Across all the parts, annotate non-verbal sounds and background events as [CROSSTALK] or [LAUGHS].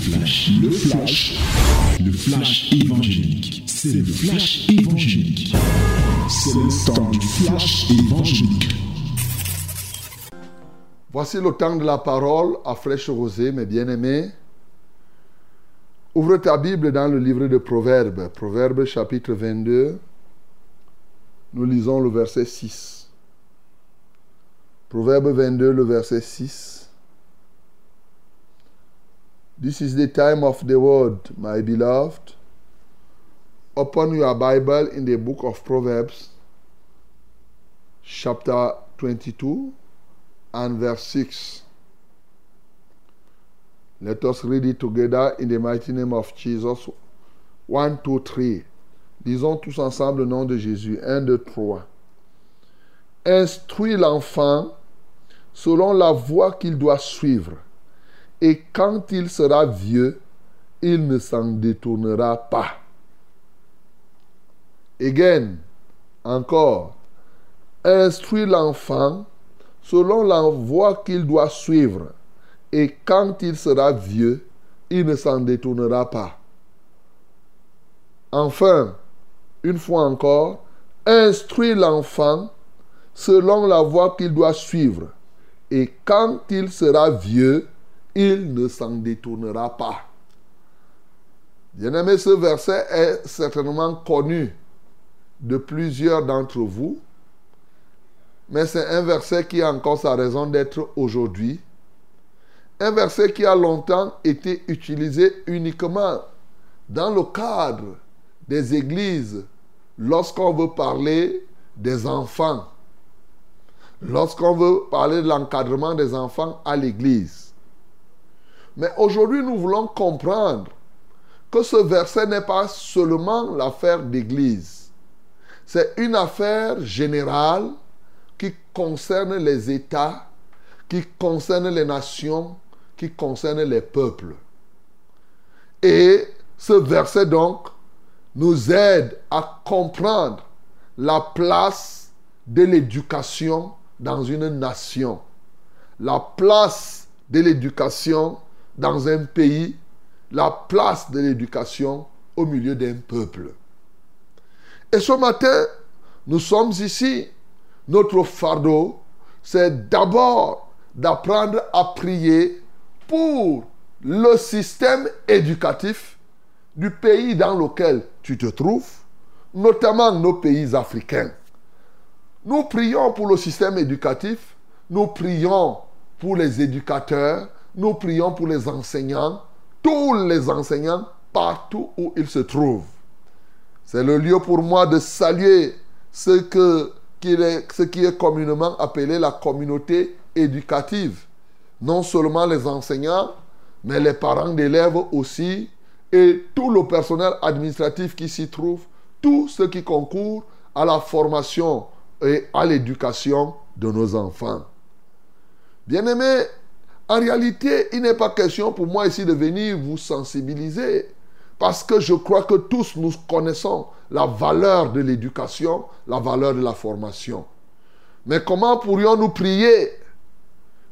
flash, le flash, le flash évangélique. C'est le flash évangélique. C'est le temps du flash évangélique. Voici le temps de la parole à fraîche rosée, mes bien-aimés. Ouvre ta Bible dans le livre de Proverbes, Proverbes chapitre 22. Nous lisons le verset 6. Proverbe 22, le verset 6. This is the time of the word, my beloved. Open your Bible in the book of Proverbs, chapter 22 and verse 6. Let us read it together in the mighty name of Jesus. 1, 2, 3. Lisons tous ensemble le nom de Jésus. 1, 2, 3. Instruis l'enfant selon la voie qu'il doit suivre et quand il sera vieux, il ne s'en détournera pas. Again, encore, instruis l'enfant selon la voie qu'il doit suivre, et quand il sera vieux, il ne s'en détournera pas. Enfin, une fois encore, instruis l'enfant selon la voie qu'il doit suivre, et quand il sera vieux, il ne s'en détournera pas. Bien-aimé, ce verset est certainement connu de plusieurs d'entre vous, mais c'est un verset qui a encore sa raison d'être aujourd'hui. Un verset qui a longtemps été utilisé uniquement dans le cadre des églises lorsqu'on veut parler des enfants, lorsqu'on veut parler de l'encadrement des enfants à l'église. Mais aujourd'hui, nous voulons comprendre que ce verset n'est pas seulement l'affaire d'Église. C'est une affaire générale qui concerne les États, qui concerne les nations, qui concerne les peuples. Et ce verset donc nous aide à comprendre la place de l'éducation dans une nation, la place de l'éducation dans un pays la place de l'éducation au milieu d'un peuple. Et ce matin, nous sommes ici. Notre fardeau, c'est d'abord d'apprendre à prier pour le système éducatif du pays dans lequel tu te trouves, notamment nos pays africains. Nous prions pour le système éducatif, nous prions pour les éducateurs, nous prions pour les enseignants, tous les enseignants, partout où ils se trouvent. C'est le lieu pour moi de saluer ce, que, qui est, ce qui est communément appelé la communauté éducative. Non seulement les enseignants, mais les parents d'élèves aussi, et tout le personnel administratif qui s'y trouve, tous ceux qui concourent à la formation et à l'éducation de nos enfants. Bien-aimés, en réalité, il n'est pas question pour moi ici de venir vous sensibiliser. Parce que je crois que tous nous connaissons la valeur de l'éducation, la valeur de la formation. Mais comment pourrions-nous prier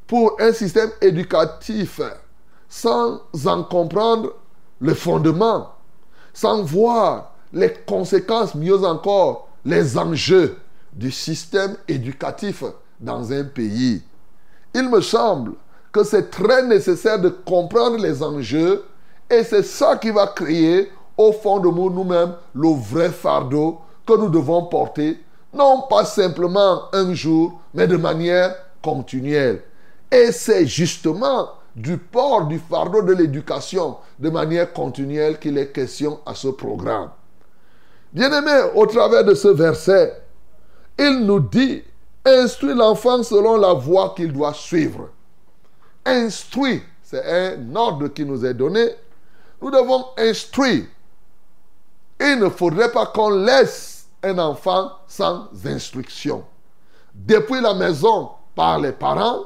pour un système éducatif sans en comprendre le fondement, sans voir les conséquences, mieux encore, les enjeux du système éducatif dans un pays? Il me semble que c'est très nécessaire de comprendre les enjeux et c'est ça qui va créer au fond de nous nous-mêmes le vrai fardeau que nous devons porter, non pas simplement un jour, mais de manière continuelle. Et c'est justement du port du fardeau de l'éducation de manière continuelle qu'il est question à ce programme. Bien-aimé, au travers de ce verset, il nous dit, instruis l'enfant selon la voie qu'il doit suivre instruit. C'est un ordre qui nous est donné. Nous devons instruire. Il ne faudrait pas qu'on laisse un enfant sans instruction. Depuis la maison, par les parents,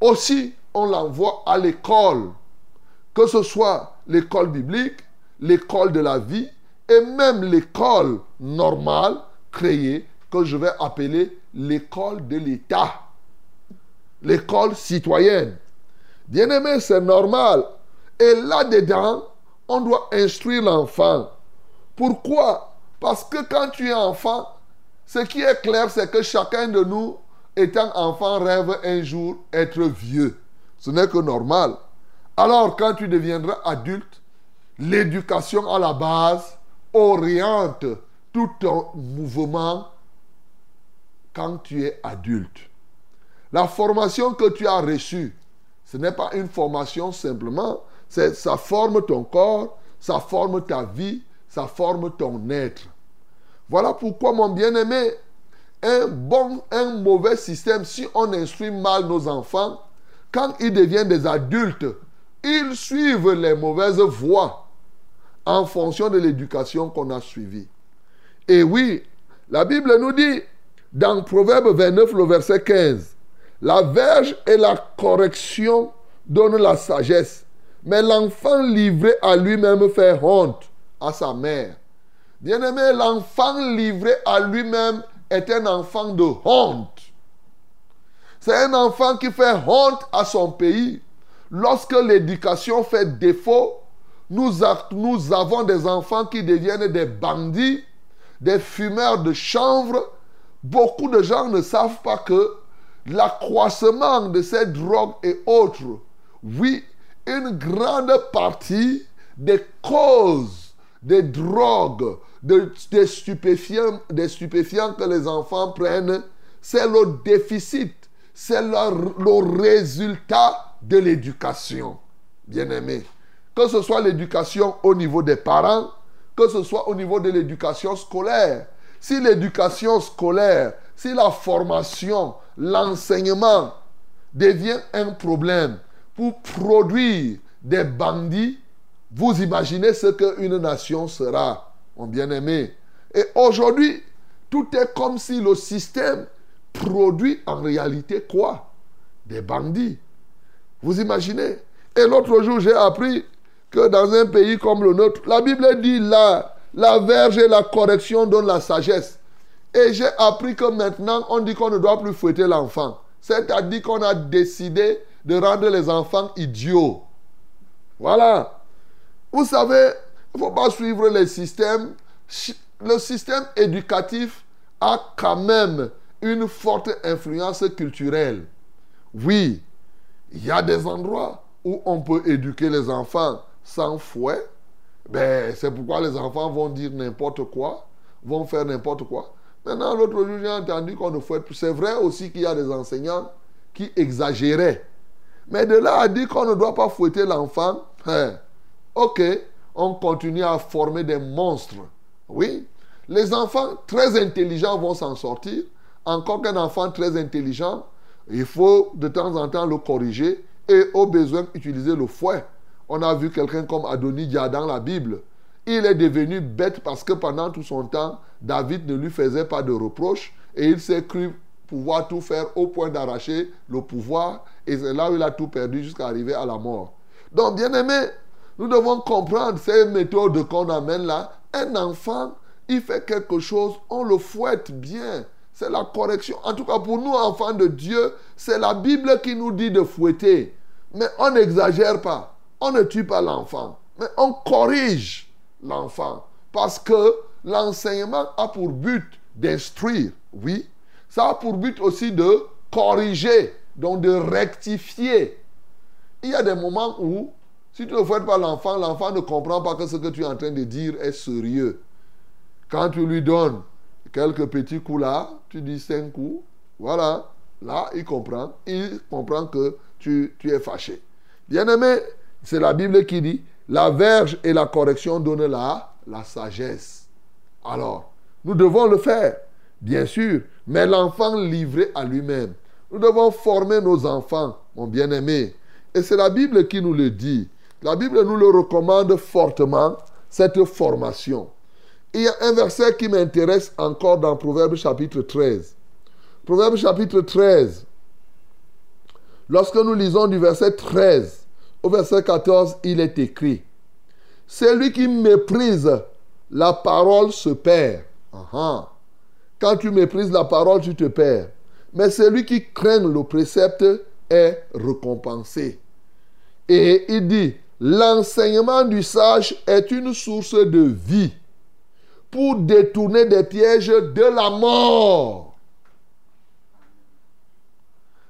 aussi on l'envoie à l'école. Que ce soit l'école biblique, l'école de la vie et même l'école normale créée que je vais appeler l'école de l'État l'école citoyenne. Bien-aimé, c'est normal. Et là-dedans, on doit instruire l'enfant. Pourquoi? Parce que quand tu es enfant, ce qui est clair, c'est que chacun de nous, étant enfant, rêve un jour être vieux. Ce n'est que normal. Alors, quand tu deviendras adulte, l'éducation à la base oriente tout ton mouvement quand tu es adulte. La formation que tu as reçue, ce n'est pas une formation simplement, c'est ça forme ton corps, ça forme ta vie, ça forme ton être. Voilà pourquoi, mon bien-aimé, un bon, un mauvais système, si on instruit mal nos enfants, quand ils deviennent des adultes, ils suivent les mauvaises voies en fonction de l'éducation qu'on a suivie. Et oui, la Bible nous dit, dans Proverbe 29, le verset 15, la verge et la correction donnent la sagesse, mais l'enfant livré à lui-même fait honte à sa mère. Bien-aimé, l'enfant livré à lui-même est un enfant de honte. C'est un enfant qui fait honte à son pays. Lorsque l'éducation fait défaut, nous, nous avons des enfants qui deviennent des bandits, des fumeurs de chanvre. Beaucoup de gens ne savent pas que l'accroissement de ces drogues et autres, oui, une grande partie des causes des drogues, des, stupéfiants, que les enfants prennent, c'est le déficit, c'est le, résultat de l'éducation. Bien-aimé, que ce soit l'éducation au niveau des parents, que ce soit au niveau de l'éducation scolaire. Si l'éducation scolaire, si la formation, l'enseignement devient un problème pour produire des bandits, vous imaginez ce qu'une nation sera, mon bien-aimé. Et aujourd'hui, tout est comme si le système produit en réalité quoi? Des bandits. Vous imaginez? Et l'autre jour, j'ai appris que dans un pays comme le nôtre, la Bible dit là, la verge et la correction donnent la sagesse. Et j'ai appris que maintenant, on dit qu'on ne doit plus fouetter l'enfant. C'est-à-dire qu'on a décidé de rendre les enfants idiots. Voilà. Vous savez, il ne faut pas suivre les systèmes. Le système éducatif a quand même une forte influence culturelle. Oui, il y a des endroits où on peut éduquer les enfants sans fouet. Ben, c'est pourquoi les enfants vont dire n'importe quoi, vont faire n'importe quoi. Maintenant, l'autre jour, j'ai entendu qu'on ne fouette plus. C'est vrai aussi qu'il y a des enseignants qui exagéraient. Mais de là à dire qu'on ne doit pas fouetter l'enfant, hein, ok, on continue à former des monstres. Oui, les enfants très intelligents vont s'en sortir. Encore qu'un enfant très intelligent, il faut de temps en temps le corriger et au besoin utiliser le fouet. On a vu quelqu'un comme Adonijah dans la Bible. Il est devenu bête parce que pendant tout son temps, David ne lui faisait pas de reproches et il s'est cru pouvoir tout faire au point d'arracher le pouvoir et c'est là où il a tout perdu jusqu'à arriver à la mort. Donc, bien aimé, nous devons comprendre ces méthodes qu'on amène là. Un enfant, il fait quelque chose, on le fouette bien. C'est la correction. En tout cas, pour nous, enfants de Dieu, c'est la Bible qui nous dit de fouetter. Mais on n'exagère pas. On ne tue pas l'enfant. Mais on corrige l'enfant. Parce que l'enseignement a pour but d'instruire, oui. Ça a pour but aussi de corriger, donc de rectifier. Il y a des moments où, si tu ne fouettes pas l'enfant, l'enfant ne comprend pas que ce que tu es en train de dire est sérieux. Quand tu lui donnes quelques petits coups là, tu dis cinq coups, voilà, là, il comprend. Il comprend que tu, tu es fâché. Bien-aimé, c'est la Bible qui dit, la verge et la correction donnent la, la sagesse. Alors, nous devons le faire, bien sûr, mais l'enfant livré à lui-même. Nous devons former nos enfants, mon bien-aimé. Et c'est la Bible qui nous le dit. La Bible nous le recommande fortement, cette formation. Il y a un verset qui m'intéresse encore dans Proverbe chapitre 13. Proverbe chapitre 13. Lorsque nous lisons du verset 13 au verset 14, il est écrit, Celui qui méprise la parole se perd. Quand tu méprises la parole, tu te perds. Mais celui qui craint le précepte est récompensé. Et il dit, L'enseignement du sage est une source de vie pour détourner des pièges de la mort.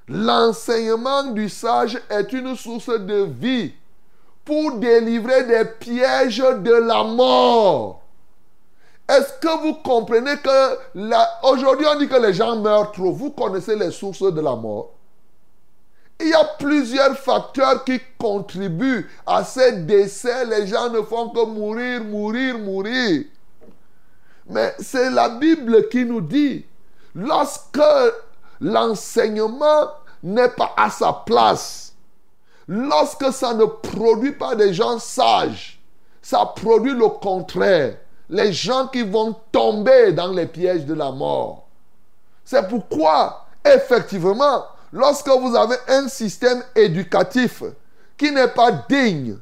L'enseignement du sage est une source de vie pour délivrer des pièges de la mort. Est-ce que vous comprenez que aujourd'hui on dit que les gens meurent trop Vous connaissez les sources de la mort Il y a plusieurs facteurs qui contribuent à ces décès. Les gens ne font que mourir, mourir, mourir. Mais c'est la Bible qui nous dit, lorsque l'enseignement n'est pas à sa place, lorsque ça ne produit pas des gens sages, ça produit le contraire les gens qui vont tomber dans les pièges de la mort. C'est pourquoi, effectivement, lorsque vous avez un système éducatif qui n'est pas digne,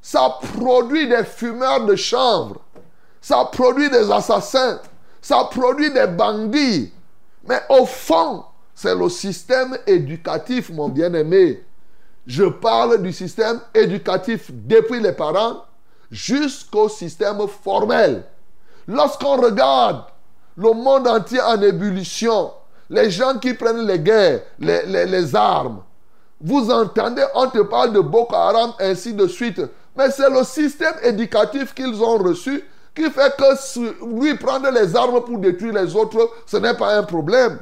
ça produit des fumeurs de chanvre, ça produit des assassins, ça produit des bandits. Mais au fond, c'est le système éducatif, mon bien-aimé. Je parle du système éducatif depuis les parents jusqu'au système formel. Lorsqu'on regarde le monde entier en ébullition, les gens qui prennent les guerres, les, armes, vous entendez, on te parle de Boko Haram, ainsi de suite. Mais c'est le système éducatif qu'ils ont reçu qui fait que lui prendre les armes pour détruire les autres, ce n'est pas un problème.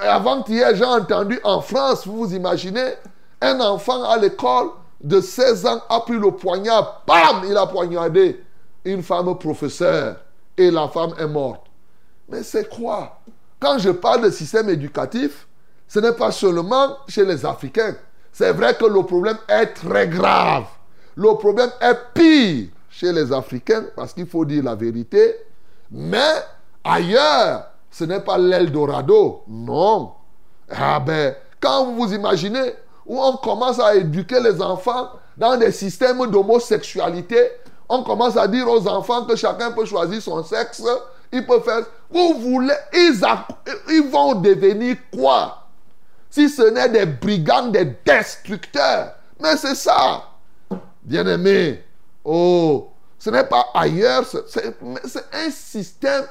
Avant-hier, j'ai entendu en France, vous vous imaginez, un enfant à l'école de 16 ans a pris le poignard, bam, il a poignardé une femme professeure et la femme est morte. Mais c'est quoi? Quand je parle de système éducatif, ce n'est pas seulement chez les Africains. C'est vrai que le problème est très grave. Le problème est pire chez les Africains, parce qu'il faut dire la vérité. Mais ailleurs, ce n'est pas l'Eldorado. Non. Ah ben, quand vous vous imaginez où on commence à éduquer les enfants dans des systèmes d'homosexualité, on commence à dire aux enfants que chacun peut choisir son sexe. Faire. Vous voulez. Ils, ils vont devenir quoi? Si ce n'est des brigands, des destructeurs. Mais c'est ça. Bien-aimé. Oh. Ce n'est pas ailleurs. C'est un système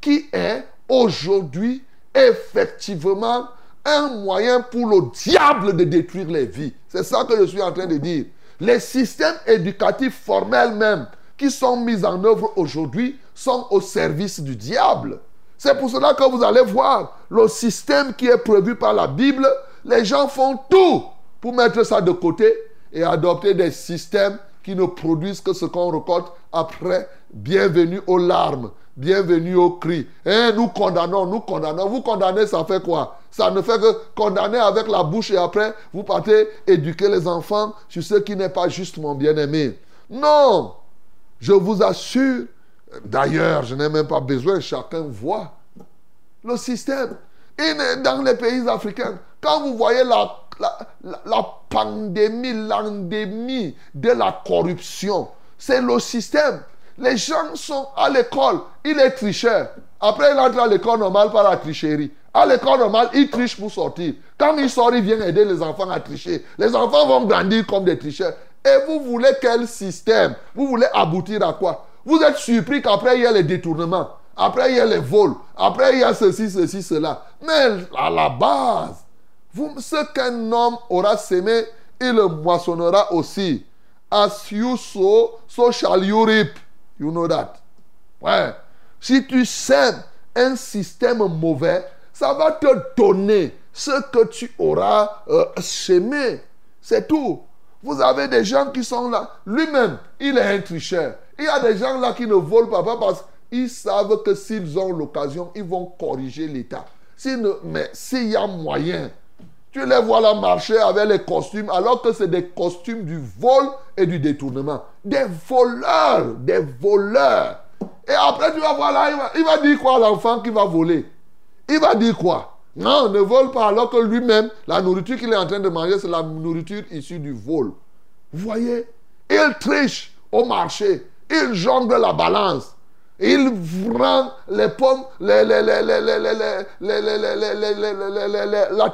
qui est aujourd'hui effectivement un moyen pour le diable de détruire les vies. C'est ça que je suis en train de dire. Les systèmes éducatifs formels même qui sont mis en œuvre aujourd'hui sont au service du diable. C'est pour cela que vous allez voir le système qui est prévu par la Bible. Les gens font tout pour mettre ça de côté et adopter des systèmes qui ne produisent que ce qu'on récolte après. Bienvenue aux larmes, bienvenue aux cris. Eh, nous condamnons, nous condamnons. Vous condamnez, ça fait quoi? Ça ne fait que condamner avec la bouche et après, vous partez éduquer les enfants sur ce qui n'est pas juste, mon bien-aimé. Non Je vous assure, d'ailleurs, je n'ai même pas besoin, chacun voit le système. Et dans les pays africains, quand vous voyez la, la pandémie, l'endémie de la corruption, c'est le système. Les gens sont à l'école, il est tricheur. Après, il entre à l'école normale par la tricherie. À l'école normale, il triche pour sortir. Quand il sort, il vient aider les enfants à tricher. Les enfants vont grandir comme des tricheurs. Et vous voulez quel système? Vous voulez aboutir à quoi? Vous êtes surpris qu'après, il y a les détournements. Après, il y a les vols. Après, il y a ceci, ceci, cela. Mais à la base, vous, ce qu'un homme aura semé, il le moissonnera aussi. As you sow, so shall you reap. You know that. Ouais. Si tu sèmes un système mauvais, ça va te donner ce que tu auras euh, semé. C'est tout. Vous avez des gens qui sont là. Lui-même, il est un tricheur. Il y a des gens là qui ne volent pas, parce qu'ils savent que s'ils ont l'occasion, ils vont corriger l'État. Mais s'il y a moyen, tu les vois là marcher avec les costumes, alors que c'est des costumes du vol et du détournement. Des voleurs, des voleurs. Et après, tu vas voir là, il va, dire quoi l'enfant qui va voler? Il va dire quoi? Non, ne vole pas, alors que lui-même, la nourriture qu'il est en train de manger, c'est la nourriture issue du vol. Vous voyez? Il triche au marché. Il jongle la balance. Il prend les pommes, la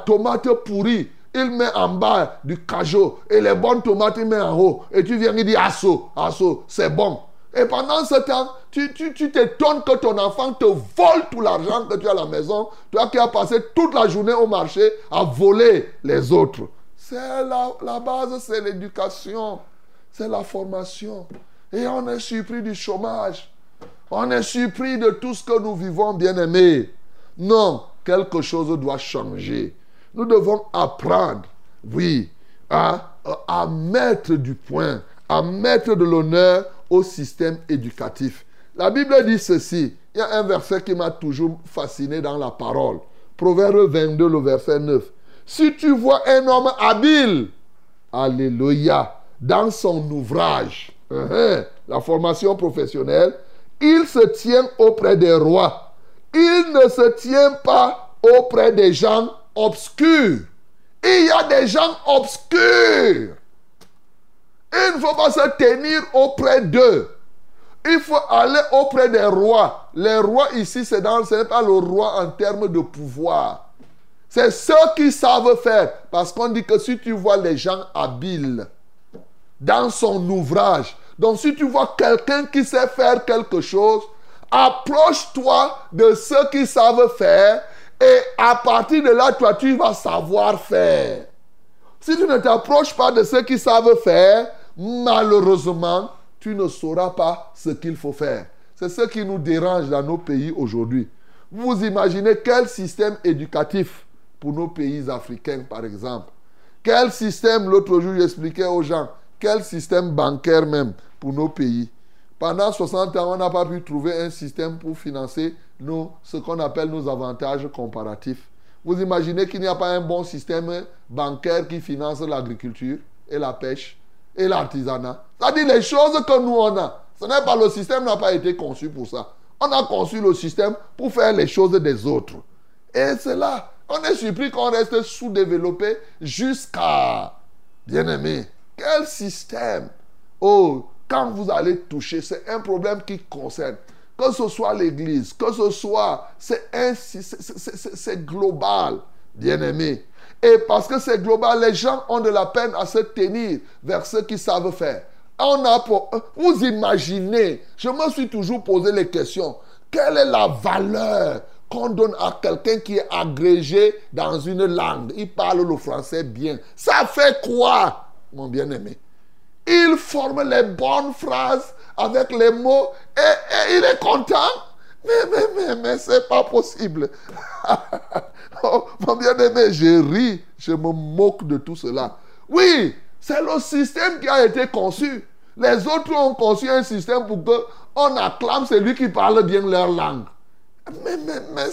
tomate pourrie il met en bas du cajot et les bonnes tomates, il met en haut. Et tu viens, il dit assaut, assaut, c'est bon. Et pendant ce temps, tu, tu, t'étonnes que ton enfant te vole tout l'argent que tu as à la maison. Toi qui as passé toute la journée au marché à voler les autres. C'est la base, c'est l'éducation. C'est la formation. Et on est surpris du chômage. On est surpris de tout ce que nous vivons, bien-aimés. Non, quelque chose doit changer. Nous devons apprendre, oui, à, mettre du point, à mettre de l'honneur au système éducatif. La Bible dit ceci. Il y a un verset qui m'a toujours fasciné dans la parole. Proverbe 22, le verset 9. Si tu vois un homme habile, alléluia, dans son ouvrage, uh-huh, la formation professionnelle, il se tient auprès des rois. Il ne se tient pas auprès des gens obscurs. Il y a des gens obscurs. Il ne faut pas se tenir auprès d'eux. Il faut aller auprès des rois. Les rois ici, dans, ce n'est pas le roi en termes de pouvoir. C'est ceux qui savent faire. Parce qu'on dit que si tu vois les gens habiles dans son ouvrage, donc si tu vois quelqu'un qui sait faire quelque chose, approche-toi de ceux qui savent faire et à partir de là, toi, tu vas savoir faire. Si tu ne t'approches pas de ceux qui savent faire, malheureusement, tu ne sauras pas ce qu'il faut faire. C'est ce qui nous dérange dans nos pays aujourd'hui. Vous imaginez quel système éducatif pour nos pays africains, par exemple. Quel système, l'autre jour, j'expliquais aux gens, quel système bancaire même pour nos pays. Pendant 60 ans, on n'a pas pu trouver un système pour financer nos, ce qu'on appelle nos avantages comparatifs. Vous imaginez qu'il n'y a pas un bon système bancaire qui finance l'agriculture et la pêche et l'artisanat. C'est-à-dire les choses que nous on a. Ce n'est pas le système n'a pas été conçu pour ça. On a conçu le système pour faire les choses des autres. Et c'est là, on est surpris qu'on reste sous-développé jusqu'à, bien aimé, quel système? Oh, quand vous allez toucher, c'est un problème qui concerne. Que ce soit l'Église, que ce soit, c'est global, bien aimé. Et parce que c'est global, les gens ont de la peine à se tenir vers ce qu'ils savent faire. On a vous imaginez, je me suis toujours posé les questions. Quelle est la valeur qu'on donne à quelqu'un qui est agrégé dans une langue? Il parle le français bien. Ça fait quoi, mon bien-aimé? Il forme les bonnes phrases avec les mots et, il est content. Mais, mais, mais, mais, c'est pas possible. [LAUGHS] Oh, mon bien-aimé, je ris, je me moque de tout cela. Oui, c'est le système qui a été conçu. Les autres ont conçu un système pour que on acclame celui qui parle bien leur langue. Mais, mais, mais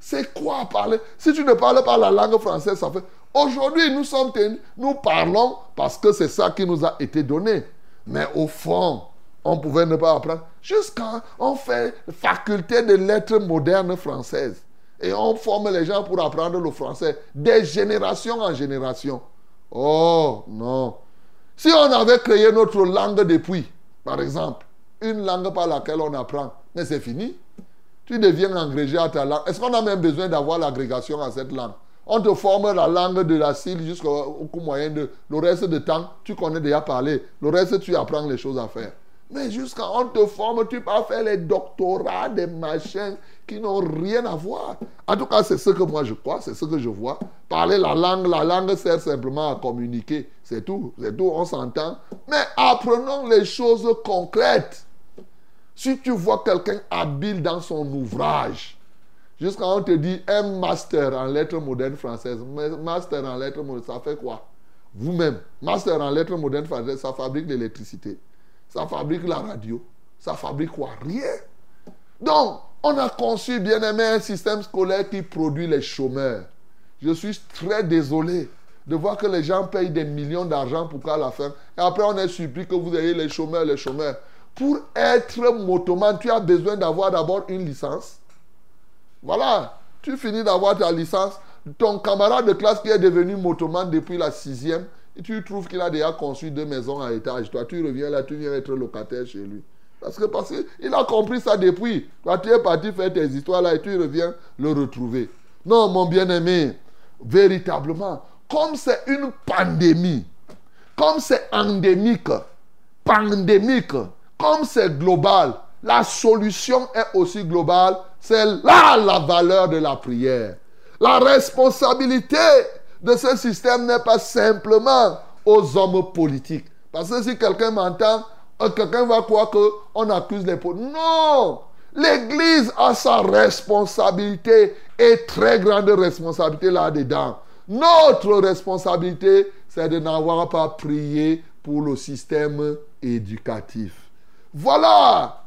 c'est quoi parler? Si tu ne parles pas la langue française, ça fait. Aujourd'hui, nous sommes nous parlons parce que c'est ça qui nous a été donné. Mais au fond, on pouvait ne pas apprendre. Jusqu'à on fait faculté de lettres modernes françaises. Et on forme les gens pour apprendre le français des générations en génération. Oh non. Si on avait créé notre langue depuis, par exemple, une langue par laquelle on apprend, mais c'est fini. Tu deviens agrégé à ta langue. Est-ce qu'on a même besoin d'avoir l'agrégation à cette langue? On te forme la langue de la CIL jusqu'au moyen de... Le reste du temps, tu connais déjà parler. Le reste, tu apprends les choses à faire. Mais jusqu'à on te forme, tu peux faire les doctorats, des machins qui n'ont rien à voir. En tout cas, c'est ce que moi je crois, c'est ce que je vois. Parler la langue, la langue sert simplement à communiquer. C'est tout, c'est tout, on s'entend. Mais apprenons les choses concrètes. Si tu vois quelqu'un habile dans son ouvrage, jusqu'à on te dit un master en lettres modernes françaises, master en lettres modernes, ça fait quoi? Vous-même, master en lettres modernes françaises, ça fabrique l'électricité. Ça fabrique la radio. Ça fabrique quoi? Rien. Donc, on a conçu, bien aimé, un système scolaire qui produit les chômeurs. Je suis très désolé de voir que les gens payent des millions d'argent pour qu'à la fin. Et après, on est surpris que vous ayez les chômeurs, les chômeurs. Pour être motoman, tu as besoin d'avoir d'abord une licence. Voilà. Tu finis d'avoir ta licence. Ton camarade de classe qui est devenu motoman depuis la sixième, et tu trouves qu'il a déjà construit deux maisons à étage. Toi, tu reviens là, tu viens être locataire chez lui. Parce que parce qu'il a compris ça depuis. Toi, tu es parti faire tes histoires là et tu reviens le retrouver. Non, mon bien-aimé, véritablement, comme c'est une pandémie, comme c'est endémique, pandémique, comme c'est global, la solution est aussi globale. C'est là la valeur de la prière. La responsabilité de ce système n'est pas simplement aux hommes politiques. Parce que si quelqu'un m'entend, euh, quelqu'un va croire qu'on accuse les politiques. Non! L'Église a sa responsabilité et très grande responsabilité là-dedans. Notre responsabilité, c'est de n'avoir pas prié pour le système éducatif. Voilà.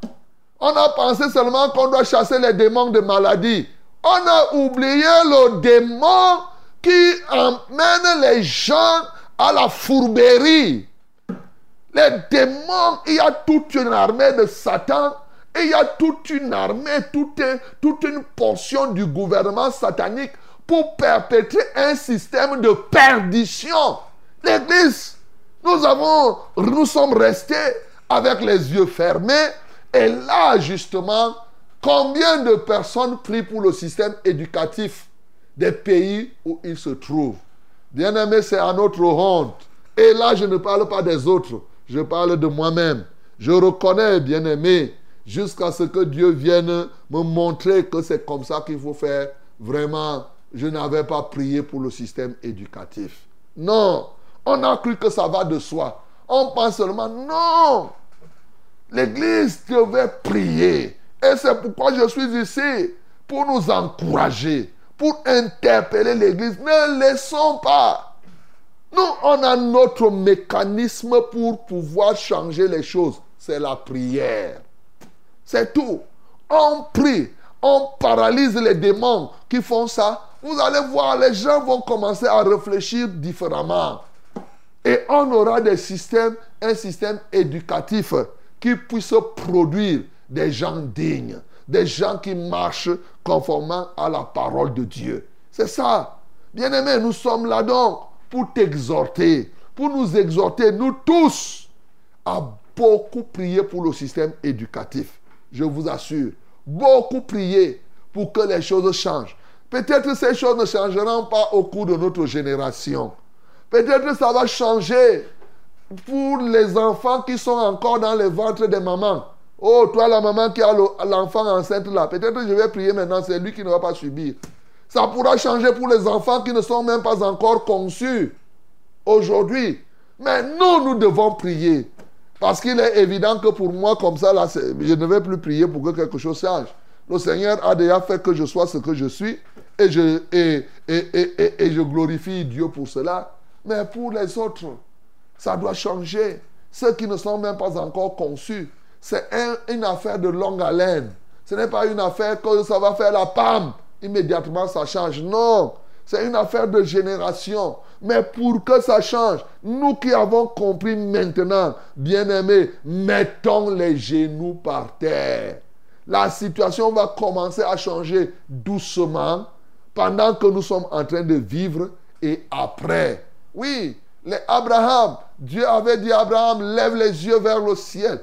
On a pensé seulement qu'on doit chasser les démons de maladie. On a oublié le démon qui emmène les gens à la fourberie. Les démons, il y a toute une armée de Satan il y a toute une armée, toute, toute une portion du gouvernement satanique pour perpétrer un système de perdition. L'Église, nous nous sommes restés avec les yeux fermés. Et là, justement, combien de personnes prient pour le système éducatif des pays où ils se trouvent? Bien aimé, c'est à notre honte. Et là, je ne parle pas des autres, je parle de moi-même. Je reconnais, bien aimé, jusqu'à ce que Dieu vienne me montrer que c'est comme ça qu'il faut faire. Vraiment, je n'avais pas prié pour le système éducatif. Non, on a cru que ça va de soi. On pense seulement, non, l'Église devait prier. Et c'est pourquoi je suis ici, pour nous encourager, pour interpeller l'Église. Ne laissons pas. Nous, on a notre mécanisme pour pouvoir changer les choses. C'est la prière. C'est tout. On prie, on paralyse les démons qui font ça. Vous allez voir, les gens vont commencer à réfléchir différemment. Et on aura des systèmes, un système éducatif qui puisse produire des gens dignes, des gens qui marchent conformément à la parole de Dieu. C'est ça. Bien-aimés, nous sommes là donc pour t'exhorter, pour nous exhorter, nous tous, à beaucoup prier pour le système éducatif je vous assure. Beaucoup prier pour que les choses changent. Peut-être ces choses ne changeront pas au cours de notre génération. Peut-être ça va changer pour les enfants qui sont encore dans les ventres des mamans. Oh, toi, la maman qui a l'enfant enceinte là, peut-être je vais prier maintenant, c'est lui qui ne va pas subir. Ça pourra changer pour les enfants qui ne sont même pas encore conçus aujourd'hui. Mais nous, nous devons prier. Parce qu'il est évident que pour moi, comme ça, là, je ne vais plus prier pour que quelque chose change. Le Seigneur a déjà fait que je sois ce que je suis et je, et, et, je glorifie Dieu pour cela. Mais pour les autres, ça doit changer. Ceux qui ne sont même pas encore conçus, c'est une affaire de longue haleine. Ce n'est pas une affaire que ça va faire la PAM. Immédiatement, ça change. Non, c'est une affaire de génération. Mais pour que ça change, nous qui avons compris maintenant, bien-aimés, mettons les genoux par terre. La situation va commencer à changer doucement pendant que nous sommes en train de vivre et après. Oui, les Abraham, Dieu avait dit à Abraham, lève les yeux vers le ciel.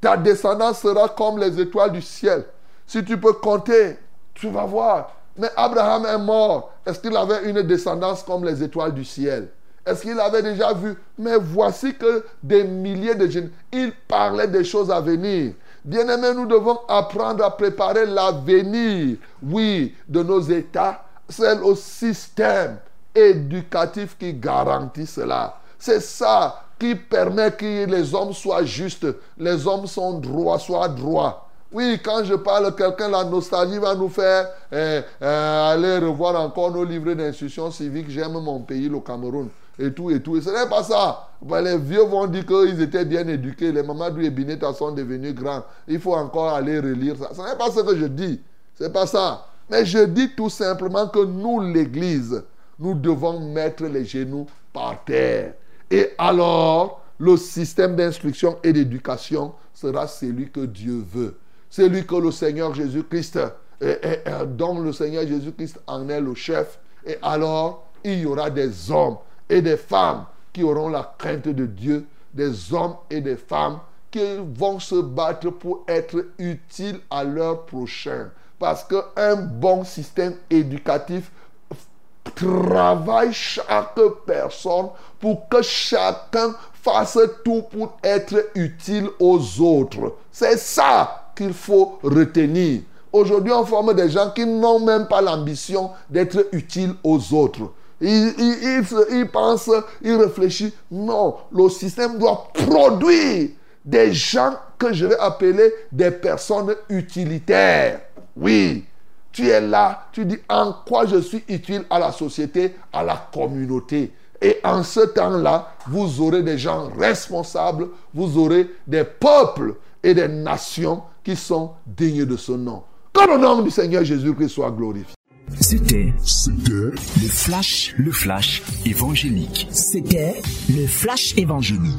Ta descendance sera comme les étoiles du ciel. Si tu peux compter, tu vas voir. Mais Abraham est mort. Est-ce qu'il avait une descendance comme les étoiles du ciel? Est-ce qu'il avait déjà vu? Mais voici que des milliers de jeunes, il parlait des choses à venir. Bien-aimés, nous devons apprendre à préparer l'avenir, oui, de nos États. C'est le système éducatif qui garantit cela. C'est ça qui permet que les hommes soient justes, les hommes sont droits, soient droits. Oui, quand je parle, quelqu'un, la nostalgie va nous faire eh, eh, aller revoir encore nos livres d'instruction civique. J'aime mon pays, le Cameroun. Et tout, et tout. Et ce n'est pas ça. Les vieux vont dire qu'ils étaient bien éduqués. Les Mamadou et Bineta sont devenus grands. Il faut encore aller relire ça. Ce n'est pas ce que je dis. Ce n'est pas ça. Mais je dis tout simplement que nous, l'Église, nous devons mettre les genoux par terre. Et alors, le système d'instruction et d'éducation sera celui que Dieu veut. C'est lui que le Seigneur Jésus-Christ, dont le Seigneur Jésus-Christ en est le chef. Et alors, il y aura des hommes et des femmes qui auront la crainte de Dieu, des hommes et des femmes qui vont se battre pour être utiles à leur prochain. Parce qu'un bon système éducatif travaille chaque personne pour que chacun fasse tout pour être utile aux autres. C'est ça qu'il faut retenir. Aujourd'hui, on forme des gens qui n'ont même pas l'ambition d'être utiles aux autres. Ils, ils, pensent, ils réfléchissent. Non, le système doit produire des gens que je vais appeler des personnes utilitaires. Oui, tu es là, tu dis en quoi je suis utile à la société, à la communauté? Et en ce temps-là, vous aurez des gens responsables, vous aurez des peuples et des nations qui sont dignes de ce nom. Que le nom du Seigneur Jésus-Christ soit glorifié. C'était le flash, le flash évangélique. C'était le flash évangélique.